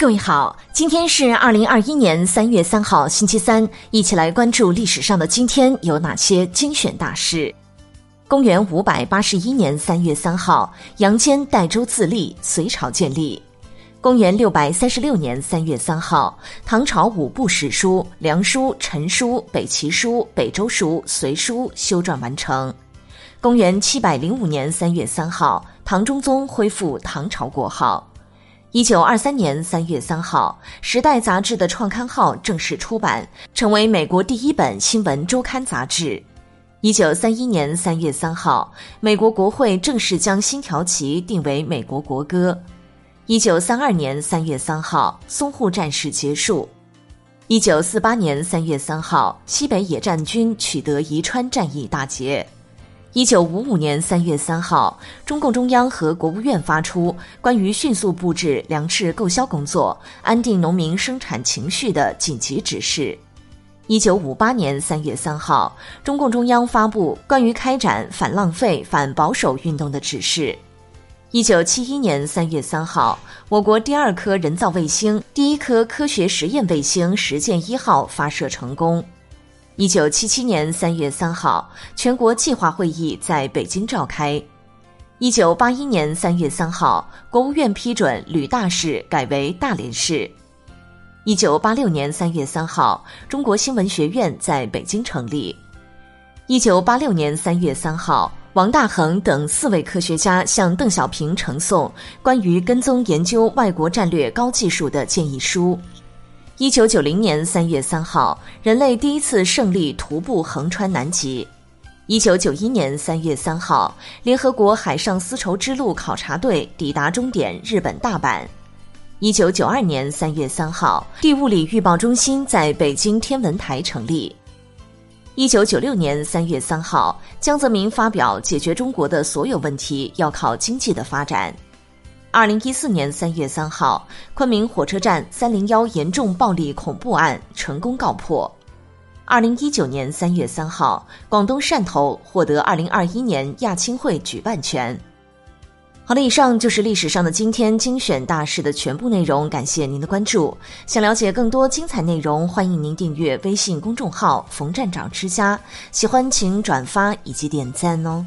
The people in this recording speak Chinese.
各位好，今天是二零二一年三月三号，星期三，一起来关注历史上的今天有哪些精选大事。公元五百八十一年三月三号，杨坚代州自立，隋朝建立。公元六百三十六年三月三号，唐朝五部史书《梁书》《陈书》《北齐书》《北周书》《隋书》修撰完成。公元七百零五年三月三号，唐中宗恢复唐朝国号。一九二三年三月三号，《时代》杂志的创刊号正式出版，成为美国第一本新闻周刊杂志。一九三一年三月三号，美国国会正式将《星条旗》定为美国国歌。一九三二年三月三号，淞沪战事结束。一九四八年三月三号，西北野战军取得宜川战役大捷。一九五五年三月三号，中共中央和国务院发出关于迅速布置粮食购销工作、安定农民生产情绪的紧急指示。一九五八年三月三号，中共中央发布关于开展反浪费、反保守运动的指示。一九七一年三月三号，我国第二颗人造卫星、第一颗科学实验卫星“实践一号”发射成功。一九七七年三月三号，全国计划会议在北京召开。一九八一年三月三号，国务院批准吕大市改为大连市。一九八六年三月三号，中国新闻学院在北京成立。一九八六年三月三号，王大珩等四位科学家向邓小平呈送关于跟踪研究外国战略高技术的建议书。一九九零年三月三号，人类第一次胜利徒步横穿南极。一九九一年三月三号，联合国海上丝绸之路考察队抵达终点日本大阪。一九九二年三月三号，地物理预报中心在北京天文台成立。一九九六年三月三号，江泽民发表解决中国的所有问题要靠经济的发展。二零一四年三月三号，昆明火车站三零幺严重暴力恐怖案成功告破。二零一九年三月三号，广东汕头获得二零二一年亚青会举办权。好了，以上就是历史上的今天精选大事的全部内容，感谢您的关注。想了解更多精彩内容，欢迎您订阅微信公众号“冯站长之家”。喜欢请转发以及点赞哦。